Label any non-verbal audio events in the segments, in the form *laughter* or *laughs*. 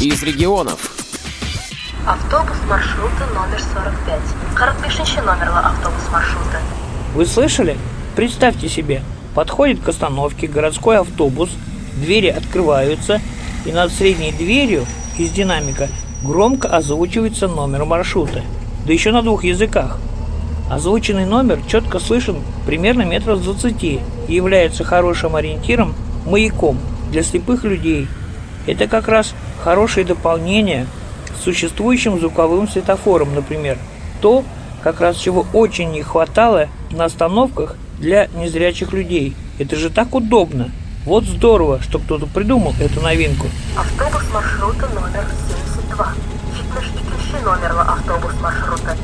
из регионов. Автобус маршруты номер 45. 45 номерла автобус маршрута. Вы слышали? Представьте себе, подходит к остановке городской автобус, двери открываются, и над средней дверью из динамика громко озвучивается номер маршрута, да еще на двух языках. Озвученный номер четко слышен примерно метров с 20 и является хорошим ориентиром, маяком для слепых людей. Это как раз хорошее дополнение к существующим звуковым светофорам, например. То, как раз чего очень не хватало на остановках для незрячих людей. Это же так удобно. Вот здорово, что кто-то придумал эту новинку. Автобус маршрута номер 72. Фитнес номерла автобус маршрута.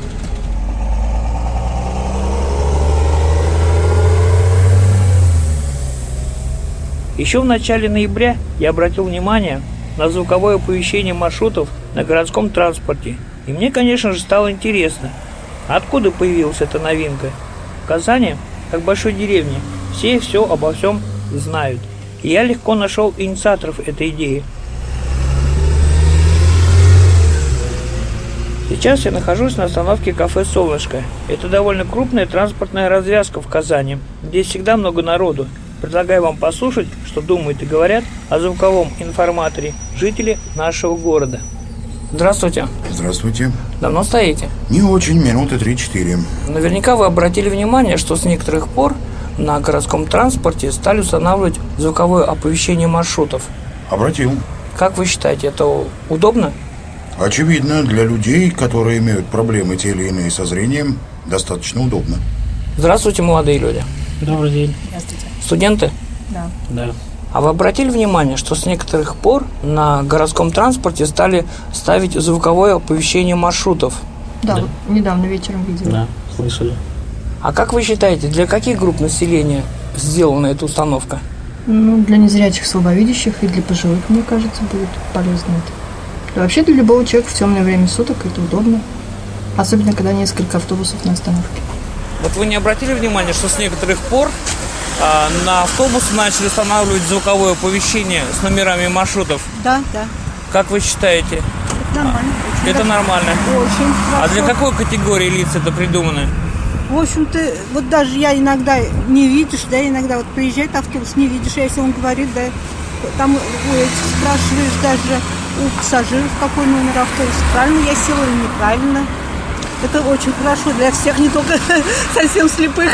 Еще в начале ноября я обратил внимание на звуковое оповещение маршрутов на городском транспорте. И мне, конечно же, стало интересно, откуда появилась эта новинка. В Казани, как большой деревне, все все обо всем знают. И я легко нашел инициаторов этой идеи. Сейчас я нахожусь на остановке кафе «Солнышко». Это довольно крупная транспортная развязка в Казани. Здесь всегда много народу, Предлагаю вам послушать, что думают и говорят о звуковом информаторе жители нашего города. Здравствуйте. Здравствуйте. Давно стоите? Не очень, минуты 3-4. Наверняка вы обратили внимание, что с некоторых пор на городском транспорте стали устанавливать звуковое оповещение маршрутов. Обратил. Как вы считаете, это удобно? Очевидно, для людей, которые имеют проблемы те или иные со зрением, достаточно удобно. Здравствуйте, молодые люди. Добрый день. Здравствуйте. Студенты? Да. Да. А вы обратили внимание, что с некоторых пор на городском транспорте стали ставить звуковое оповещение маршрутов? Да, вот недавно вечером видела. Да, слышали. А как вы считаете, для каких групп населения сделана эта установка? Ну, для незрячих, слабовидящих и для пожилых, мне кажется, будет полезно это. Да, вообще для любого человека в темное время суток это удобно. Особенно, когда несколько автобусов на остановке. Вот вы не обратили внимания, что с некоторых пор а, на автобусы начали устанавливать звуковое оповещение с номерами маршрутов? Да, да. Как вы считаете? Это нормально. Очень Это нормально. Очень А хорошо. для какой категории лиц это придумано? В общем-то, вот даже я иногда не видишь, да, иногда вот приезжает автобус, не видишь, а если он говорит, да, там у этих спрашиваешь даже у пассажиров, какой номер автобуса, правильно я села или неправильно. Это очень хорошо для всех, не только *laughs* совсем слепых.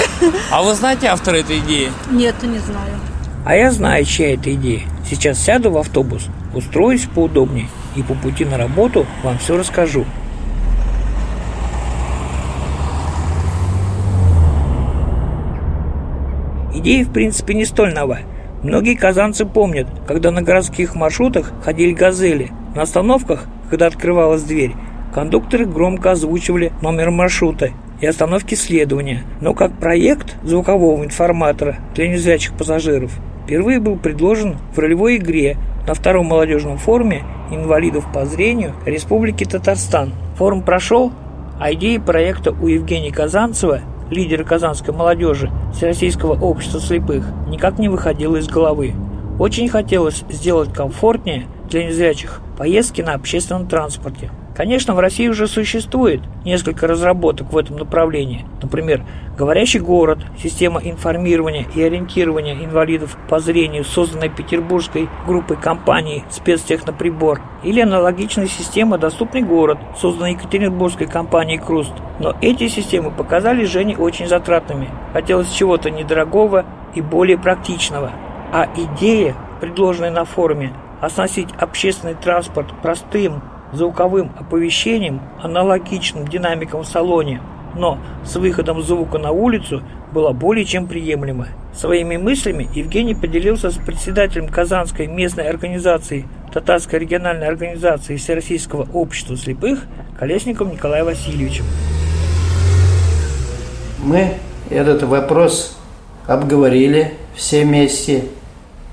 А вы знаете автора этой идеи? Нет, не знаю. А я знаю, чья это идея. Сейчас сяду в автобус, устроюсь поудобнее и по пути на работу вам все расскажу. Идея, в принципе, не столь нова. Многие казанцы помнят, когда на городских маршрутах ходили газели. На остановках, когда открывалась дверь, кондукторы громко озвучивали номер маршрута и остановки следования. Но как проект звукового информатора для незрячих пассажиров впервые был предложен в ролевой игре на втором молодежном форуме инвалидов по зрению Республики Татарстан. Форум прошел, а идеи проекта у Евгения Казанцева, лидера казанской молодежи Всероссийского общества слепых, никак не выходило из головы. Очень хотелось сделать комфортнее для незрячих поездки на общественном транспорте. Конечно, в России уже существует несколько разработок в этом направлении. Например, «Говорящий город», система информирования и ориентирования инвалидов по зрению, созданная петербургской группой компаний «Спецтехноприбор», или аналогичная система «Доступный город», созданная екатеринбургской компанией «Круст». Но эти системы показались Жене очень затратными. Хотелось чего-то недорогого и более практичного. А идея, предложенная на форуме, оснастить общественный транспорт простым, звуковым оповещением, аналогичным динамикам в салоне, но с выходом звука на улицу была более чем приемлема. Своими мыслями Евгений поделился с председателем Казанской местной организации Татарской региональной организации Всероссийского общества слепых Колесником Николаем Васильевичем. Мы этот вопрос обговорили все вместе,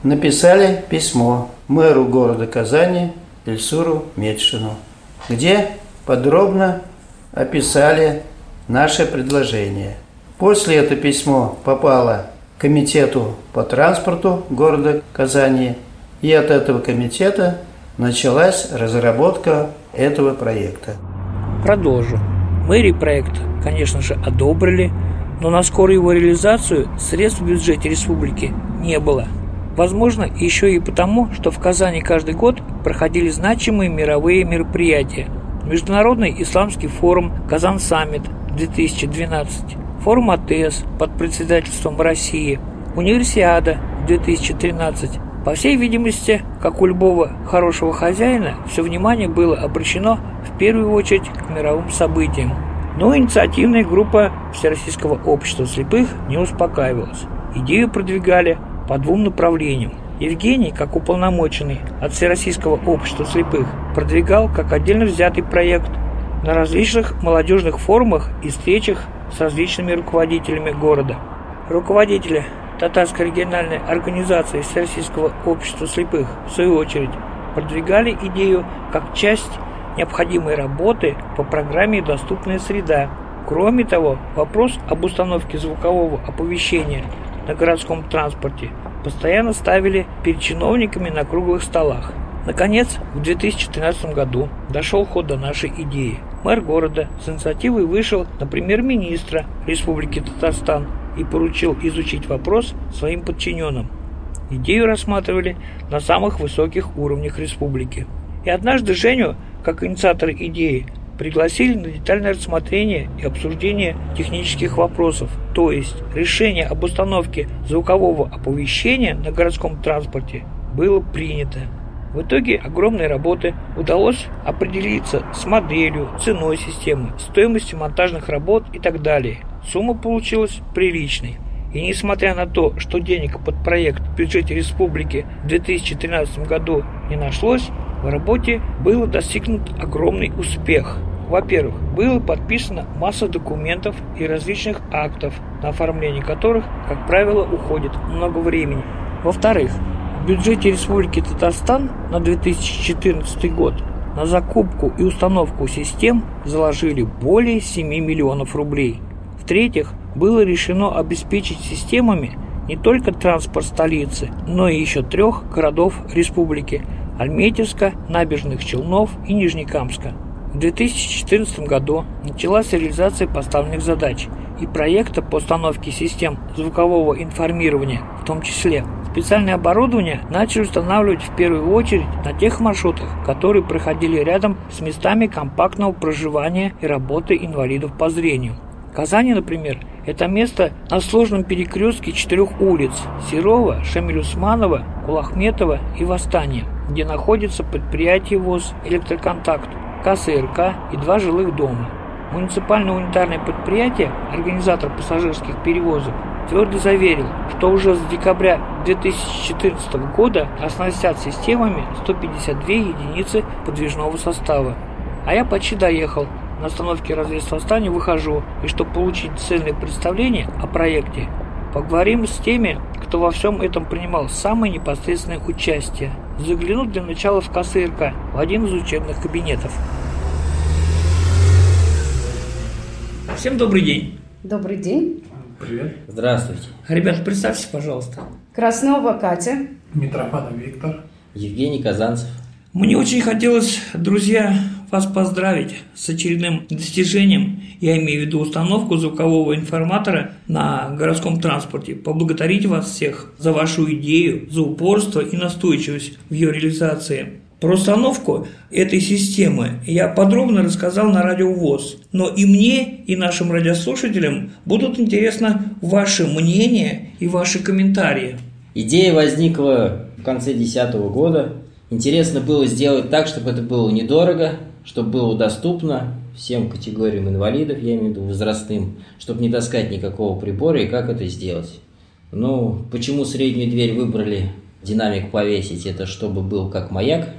написали письмо мэру города Казани Ильсуру Медшину, где подробно описали наше предложение. После это письмо попало комитету по транспорту города Казани, и от этого комитета началась разработка этого проекта. Продолжу. Мэрии проект, конечно же, одобрили, но на скорую его реализацию средств в бюджете республики не было. Возможно, еще и потому, что в Казани каждый год проходили значимые мировые мероприятия. Международный исламский форум «Казан-саммит» 2012, форум АТС под председательством России, Универсиада 2013. По всей видимости, как у любого хорошего хозяина, все внимание было обращено в первую очередь к мировым событиям. Но инициативная группа Всероссийского общества слепых не успокаивалась. Идею продвигали по двум направлениям. Евгений, как уполномоченный от Всероссийского общества слепых, продвигал как отдельно взятый проект на различных молодежных форумах и встречах с различными руководителями города. Руководители Татарской региональной организации Всероссийского общества слепых, в свою очередь, продвигали идею как часть необходимой работы по программе «Доступная среда». Кроме того, вопрос об установке звукового оповещения на городском транспорте постоянно ставили перед чиновниками на круглых столах. Наконец, в 2013 году дошел ход до нашей идеи. Мэр города с инициативой вышел на премьер-министра Республики Татарстан и поручил изучить вопрос своим подчиненным. Идею рассматривали на самых высоких уровнях республики. И однажды Женю, как инициатора идеи, пригласили на детальное рассмотрение и обсуждение технических вопросов, то есть решение об установке звукового оповещения на городском транспорте было принято. В итоге огромной работы удалось определиться с моделью, ценой системы, стоимостью монтажных работ и так далее. Сумма получилась приличной. И несмотря на то, что денег под проект в бюджете республики в 2013 году не нашлось, в работе был достигнут огромный успех. Во-первых, было подписано масса документов и различных актов, на оформление которых, как правило, уходит много времени. Во-вторых, в бюджете Республики Татарстан на 2014 год на закупку и установку систем заложили более 7 миллионов рублей. В-третьих, было решено обеспечить системами не только транспорт столицы, но и еще трех городов республики – Альметьевска, Набережных Челнов и Нижнекамска. В 2014 году началась реализация поставленных задач и проекта по установке систем звукового информирования, в том числе специальное оборудование начали устанавливать в первую очередь на тех маршрутах, которые проходили рядом с местами компактного проживания и работы инвалидов по зрению. Казани, например, это место на сложном перекрестке четырех улиц – Серова, Шамилюсманова, Кулахметова и Восстания, где находится предприятие ВОЗ «Электроконтакт», КСРК и два жилых дома. Муниципальное унитарное предприятие, организатор пассажирских перевозок, твердо заверил, что уже с декабря 2014 года оснастят системами 152 единицы подвижного состава. А я почти доехал, на остановке разъезд Восстания выхожу, и чтобы получить цельное представление о проекте, поговорим с теми, кто во всем этом принимал самое непосредственное участие. Заглянуть для начала в КСРК, в один из учебных кабинетов. Всем добрый день. Добрый день. Привет. Здравствуйте. Ребята, представьтесь, пожалуйста. Краснова Катя. Митрофанов Виктор. Евгений Казанцев. Мне очень хотелось, друзья, вас поздравить с очередным достижением, я имею в виду установку звукового информатора на городском транспорте, поблагодарить вас всех за вашу идею, за упорство и настойчивость в ее реализации. Про установку этой системы я подробно рассказал на радио ВОЗ, но и мне, и нашим радиослушателям будут интересны ваши мнения и ваши комментарии. Идея возникла в конце 2010 года. Интересно было сделать так, чтобы это было недорого, чтобы было доступно всем категориям инвалидов, я имею в виду возрастным, чтобы не таскать никакого прибора и как это сделать. Ну, почему среднюю дверь выбрали динамик повесить, это чтобы был как маяк,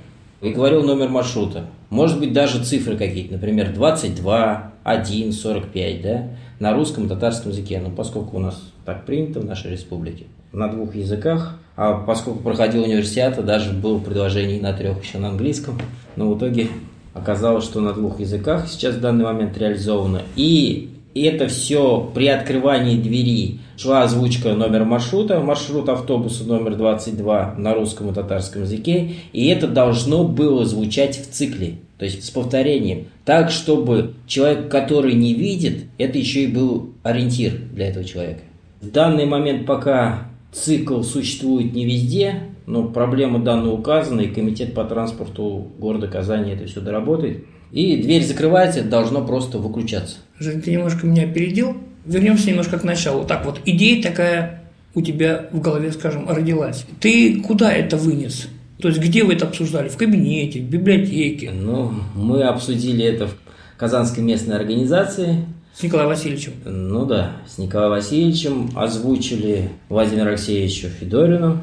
и говорил номер маршрута. Может быть, даже цифры какие-то, например, 22, 1, 45, да, на русском и татарском языке. Но поскольку у нас так принято в нашей республике, на двух языках, а поскольку проходил универсиада, даже было предложение на трех еще на английском, но в итоге оказалось, что на двух языках сейчас в данный момент реализовано. И это все при открывании двери шла озвучка номер маршрута, маршрут автобуса номер 22 на русском и татарском языке, и это должно было звучать в цикле, то есть с повторением, так, чтобы человек, который не видит, это еще и был ориентир для этого человека. В данный момент пока цикл существует не везде, но проблема данная указана, и комитет по транспорту города Казани это все доработает. И дверь закрывается, должно просто выключаться. Жень, ты немножко меня опередил. Вернемся немножко к началу. Так вот, идея такая у тебя в голове, скажем, родилась. Ты куда это вынес? То есть где вы это обсуждали? В кабинете, в библиотеке? Ну, мы обсудили это в Казанской местной организации. С Николаем Васильевичем? Ну да, с Николаем Васильевичем озвучили Владимиру Алексеевичу Федорину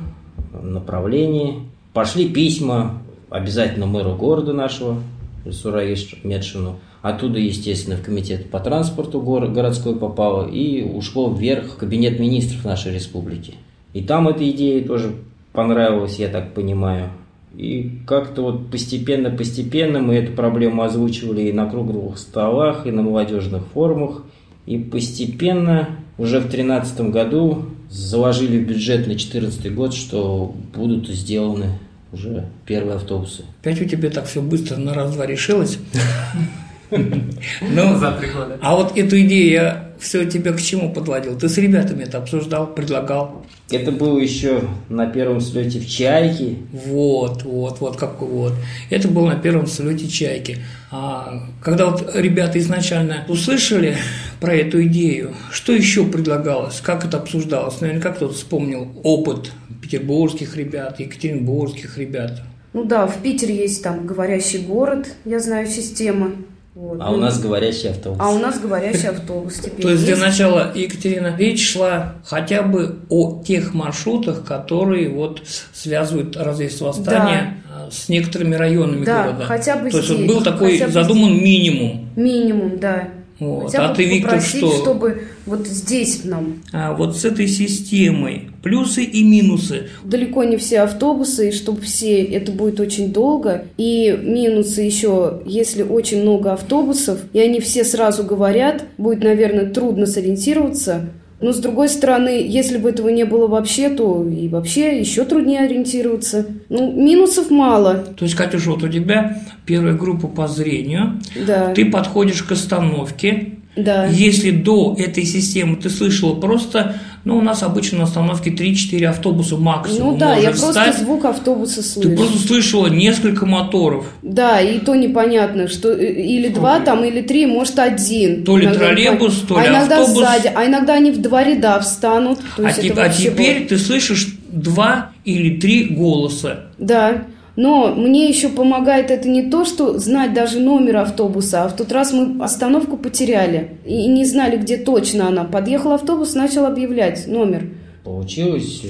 направлении. Пошли письма обязательно мэру города нашего, Сураиш Медшину. Оттуда, естественно, в комитет по транспорту город, городской попало и ушло вверх в кабинет министров нашей республики. И там эта идея тоже понравилась, я так понимаю. И как-то вот постепенно-постепенно мы эту проблему озвучивали и на круглых столах, и на молодежных форумах. И постепенно уже в 2013 году заложили в бюджет на 2014 год, что будут сделаны уже первые автобусы. Опять у тебя так все быстро на раз-два решилось? Ну, за три года. А вот эту идею я все тебя к чему подводил? Ты с ребятами это обсуждал, предлагал? Это было еще на первом слете в Чайке. Вот, вот, вот какой вот. Это было на первом слете Чайки. А когда вот ребята изначально услышали про эту идею, что еще предлагалось, как это обсуждалось? Наверняка кто-то вспомнил опыт петербургских ребят, екатеринбургских ребят. Ну да, в Питере есть там говорящий город, я знаю, система. Вот. А у нас говорящий автобус. А у нас говорящий автобус теперь. То есть для начала, Екатерина, речь шла хотя бы о тех маршрутах, которые вот связывают развес восстания да. с некоторыми районами да, города. хотя бы То есть был такой задуман минимум. Минимум, да. Вот. Хотя а ты, Виктор, что? чтобы вот здесь нам. А вот с этой системой плюсы и минусы. Далеко не все автобусы, и чтобы все, это будет очень долго. И минусы еще, если очень много автобусов, и они все сразу говорят, будет, наверное, трудно сориентироваться. Но с другой стороны, если бы этого не было вообще, то и вообще еще труднее ориентироваться. Ну, минусов мало. То есть, Катюша, вот у тебя первая группа по зрению. Да. Ты подходишь к остановке. Да. Если до этой системы ты слышала просто, ну, у нас обычно на остановке 3-4 автобуса максимум. Ну да, я встать. просто звук автобуса слышу. Ты просто слышала несколько моторов. Да, и то непонятно, что э, или два там, или три, может один. То ли иногда троллейбус, то ли а иногда автобус. сзади, а иногда они в два ряда встанут. А, те, а теперь было. ты слышишь два или три голоса. Да. Но мне еще помогает это не то, что знать даже номер автобуса, а в тот раз мы остановку потеряли и не знали, где точно она. Подъехал автобус, начал объявлять номер. Получилось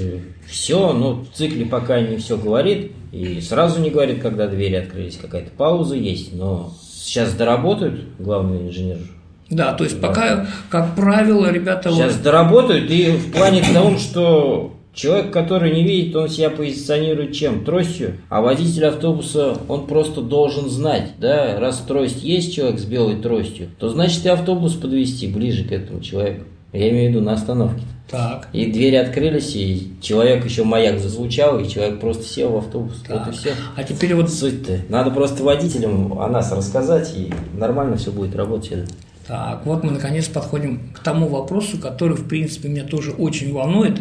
все, но в цикле пока не все говорит, и сразу не говорит, когда двери открылись, какая-то пауза есть, но сейчас доработают главный инженер да, то есть пока, как правило, ребята... Сейчас вот... доработают, и в плане того, что Человек, который не видит, он себя позиционирует чем? Тростью. А водитель автобуса, он просто должен знать, да, раз трость есть человек с белой тростью, то значит и автобус подвести ближе к этому человеку. Я имею в виду на остановке. Так. И двери открылись, и человек еще маяк зазвучал, и человек просто сел в автобус. Так. Вот и все. А теперь вот... Суть-то. Надо просто водителям о нас рассказать, и нормально все будет работать. Так, вот мы наконец подходим к тому вопросу, который, в принципе, меня тоже очень волнует.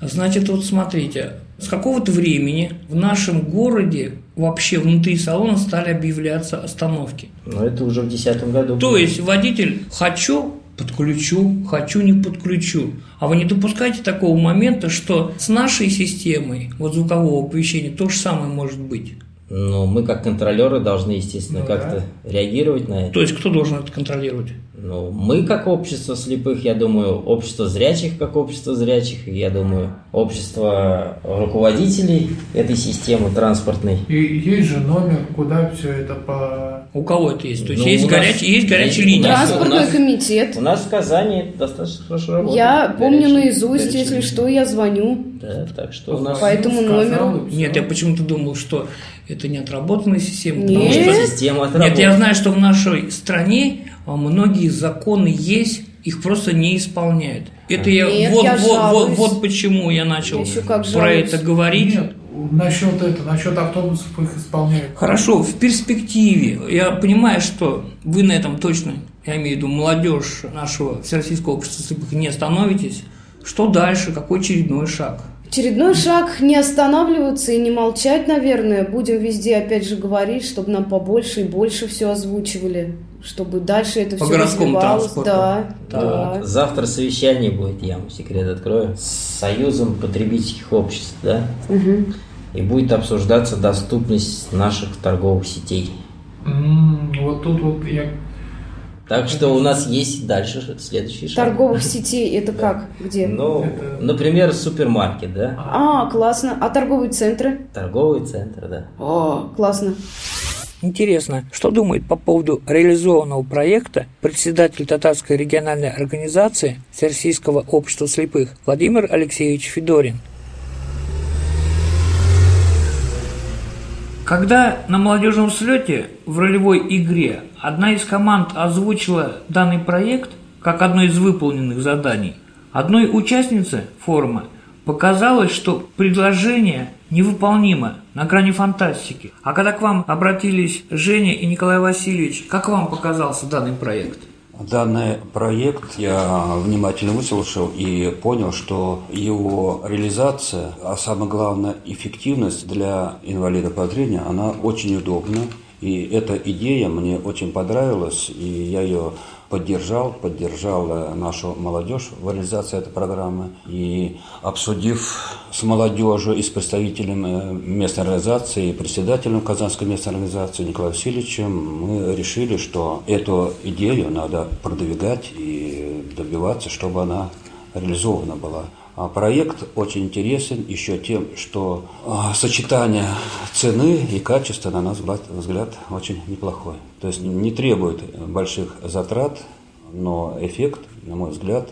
Значит, вот смотрите, с какого-то времени в нашем городе вообще внутри салона стали объявляться остановки. Но это уже в 2010 году. То есть водитель «хочу, подключу, хочу, не подключу». А вы не допускаете такого момента, что с нашей системой вот звукового оповещения то же самое может быть? Ну, мы как контролеры должны, естественно, Ну как-то реагировать на это. То есть кто должен это контролировать? Ну, мы как общество слепых, я думаю, общество зрячих как общество зрячих, и я думаю, общество руководителей этой системы транспортной. И есть же номер, куда все это по... У кого это есть? То есть Ну, есть, нас- горячие, есть горячие есть- линии. Транспортный у нас- комитет. У нас в Казани это достаточно хорошо работает. Я помню Горячие- наизусть, горячие если что, я звоню. Да, так что у нас... По этому Сказал, номеру. Нет, я почему-то думал, что это не отработанная система. Нет. потому что- Система Нет, я знаю, что в нашей стране а, многие законы есть, их просто не исполняют. Это я, Нет, вот, я вот, вот, жалуюсь. вот почему я начал Я про жалуюсь. это говорить. Нет, насчет это, насчет автобусов их исполняют. Хорошо, в перспективе, я понимаю, что вы на этом точно, я имею в виду молодежь нашего Всероссийского общества слепых, не остановитесь. Что дальше? Какой очередной шаг? Очередной шаг не останавливаться и не молчать, наверное. Будем везде, опять же, говорить, чтобы нам побольше и больше все озвучивали. Чтобы дальше это По все городскому развивалось. Да, Так. да. Завтра совещание будет, я вам секрет открою, с Союзом потребительских обществ, да? Мгм. И будет обсуждаться доступность наших торговых сетей. М, Вот тут вот я Так что у нас есть дальше следующий шаг. Торговых сетей это как? Где? Ну, например, супермаркет, да? А, классно. А торговые центры? Торговый центр, да. О, классно. Интересно, что думает по поводу реализованного проекта председатель Татарской региональной организации Всероссийского общества слепых Владимир Алексеевич Федорин? Когда на молодежном слете в ролевой игре одна из команд озвучила данный проект как одно из выполненных заданий, одной участнице форума показалось, что предложение невыполнимо, на грани фантастики. А когда к вам обратились Женя и Николай Васильевич, как вам показался данный проект? Данный проект я внимательно выслушал и понял, что его реализация, а самое главное эффективность для инвалида по зрению, она очень удобна. И эта идея мне очень понравилась, и я ее поддержал, поддержал э, нашу молодежь в реализации этой программы. И обсудив с молодежью и с представителем э, местной организации, и председателем Казанской местной организации Николаем Васильевичем, мы решили, что эту идею надо продвигать и добиваться, чтобы она реализована была. А проект очень интересен еще тем, что а, сочетание цены и качества, на наш взгляд, очень неплохой. То есть не требует больших затрат, но эффект, на мой взгляд,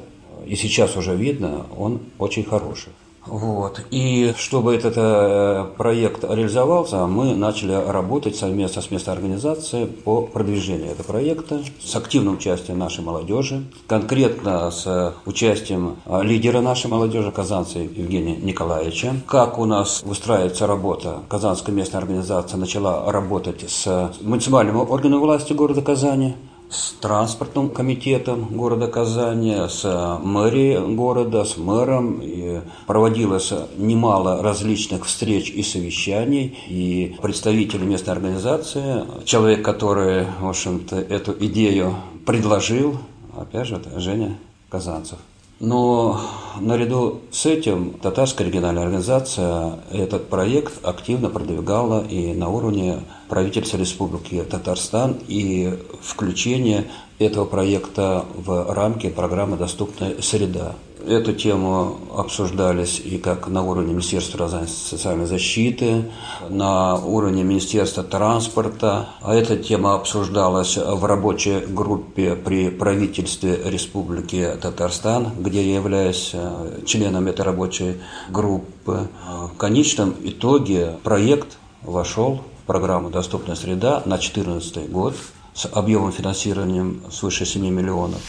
и сейчас уже видно, он очень хороший. Вот. И чтобы этот э, проект реализовался, мы начали работать совместно с местной организацией по продвижению этого проекта с активным участием нашей молодежи, конкретно с участием э, лидера нашей молодежи Казанца Евгения Николаевича. Как у нас выстраивается работа, Казанская местная организация начала работать с муниципальными органами власти города Казани, с транспортным комитетом города Казани, с мэрией города, с мэром. И проводилось немало различных встреч и совещаний. И представители местной организации, человек, который, в общем-то, эту идею предложил, опять же, это Женя Казанцев. Но наряду с этим татарская региональная организация этот проект активно продвигала и на уровне правительства Республики Татарстан и включение этого проекта в рамки программы «Доступная среда». Эту тему обсуждались и как на уровне Министерства социальной защиты, на уровне Министерства транспорта. А эта тема обсуждалась в рабочей группе при правительстве Республики Татарстан, где я являюсь э, членом этой рабочей группы. В конечном итоге проект вошел в программу «Доступная среда» на 2014 год с объемом финансированием свыше 7 миллионов.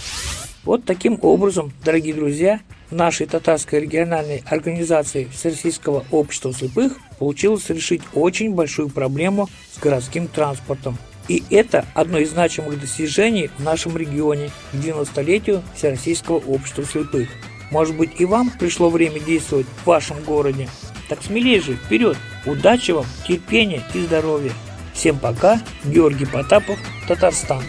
Вот таким образом, дорогие друзья, в нашей татарской региональной организации Всероссийского общества слепых получилось решить очень большую проблему с городским транспортом. И это одно из значимых достижений в нашем регионе к 90-летию Всероссийского общества слепых. Может быть и вам пришло время действовать в вашем городе? Так смелее же, вперед! Удачи вам, терпения и здоровья! Всем пока, Георгий Потапов, Татарстан.